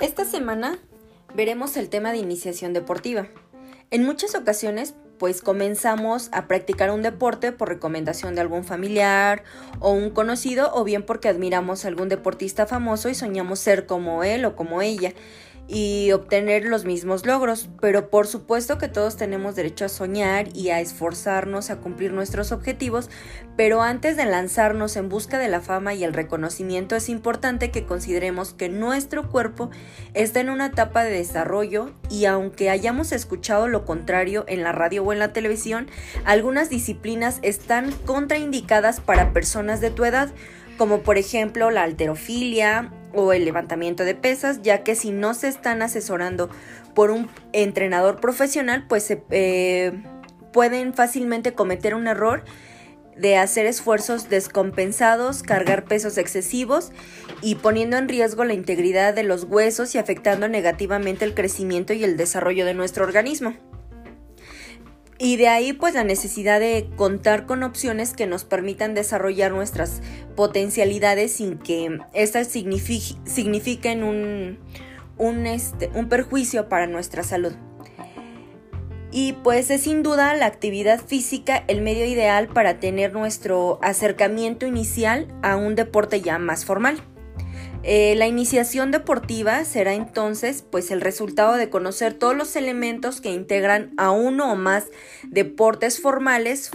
Esta semana veremos el tema de iniciación deportiva. En muchas ocasiones, pues comenzamos a practicar un deporte por recomendación de algún familiar o un conocido o bien porque admiramos a algún deportista famoso y soñamos ser como él o como ella y obtener los mismos logros, pero por supuesto que todos tenemos derecho a soñar y a esforzarnos a cumplir nuestros objetivos, pero antes de lanzarnos en busca de la fama y el reconocimiento es importante que consideremos que nuestro cuerpo está en una etapa de desarrollo y aunque hayamos escuchado lo contrario en la radio o en la televisión, algunas disciplinas están contraindicadas para personas de tu edad, como por ejemplo la alterofilia, o el levantamiento de pesas, ya que si no se están asesorando por un entrenador profesional, pues se eh, pueden fácilmente cometer un error de hacer esfuerzos descompensados, cargar pesos excesivos y poniendo en riesgo la integridad de los huesos y afectando negativamente el crecimiento y el desarrollo de nuestro organismo. Y de ahí pues la necesidad de contar con opciones que nos permitan desarrollar nuestras potencialidades sin que éstas signifiquen un, un, este, un perjuicio para nuestra salud. Y pues es sin duda la actividad física el medio ideal para tener nuestro acercamiento inicial a un deporte ya más formal. Eh, la iniciación deportiva será entonces pues el resultado de conocer todos los elementos que integran a uno o más deportes formales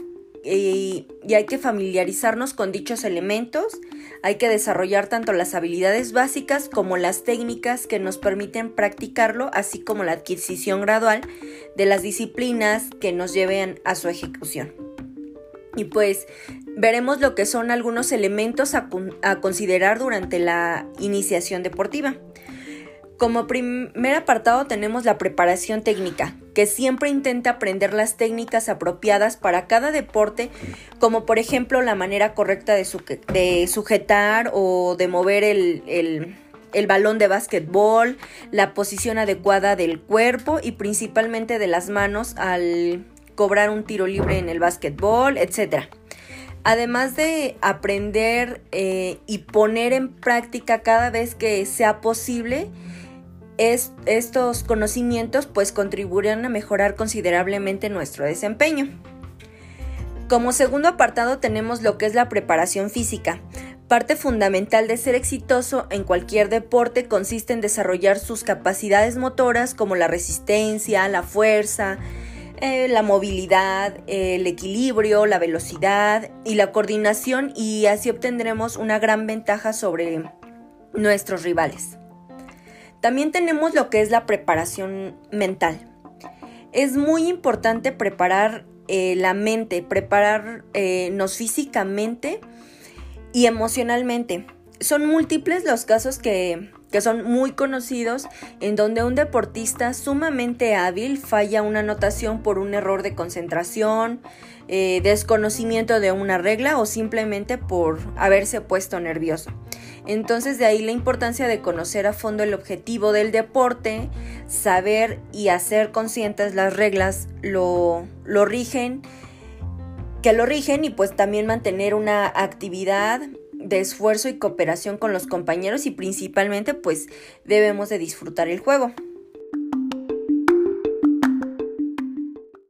y, y hay que familiarizarnos con dichos elementos, hay que desarrollar tanto las habilidades básicas como las técnicas que nos permiten practicarlo, así como la adquisición gradual de las disciplinas que nos lleven a su ejecución. Y pues veremos lo que son algunos elementos a, considerar durante la iniciación deportiva. Como primer apartado tenemos la preparación técnica, que siempre intenta aprender las técnicas apropiadas para cada deporte, como por ejemplo la manera correcta de, sujetar o de mover el, el balón de básquetbol, la posición adecuada del cuerpo y principalmente de las manos al cobrar un tiro libre en el básquetbol, etc. Además de aprender eh, y poner en práctica cada vez que sea posible, estos conocimientos pues contribuirán a mejorar considerablemente nuestro desempeño. Como segundo apartado tenemos lo que es la preparación física. Parte fundamental de ser exitoso en cualquier deporte consiste en desarrollar sus capacidades motoras como la resistencia, la fuerza, eh, la movilidad, el equilibrio, la velocidad y la coordinación y así obtendremos una gran ventaja sobre nuestros rivales. También tenemos lo que es la preparación mental. Es muy importante preparar eh, la mente, prepararnos físicamente y emocionalmente. Son múltiples los casos que que son muy conocidos, en donde un deportista sumamente hábil falla una anotación por un error de concentración, eh, desconocimiento de una regla o simplemente por haberse puesto nervioso. Entonces de ahí la importancia de conocer a fondo el objetivo del deporte, saber y hacer conscientes las reglas lo, lo rigen, que lo rigen y pues también mantener una actividad de esfuerzo y cooperación con los compañeros y principalmente pues debemos de disfrutar el juego.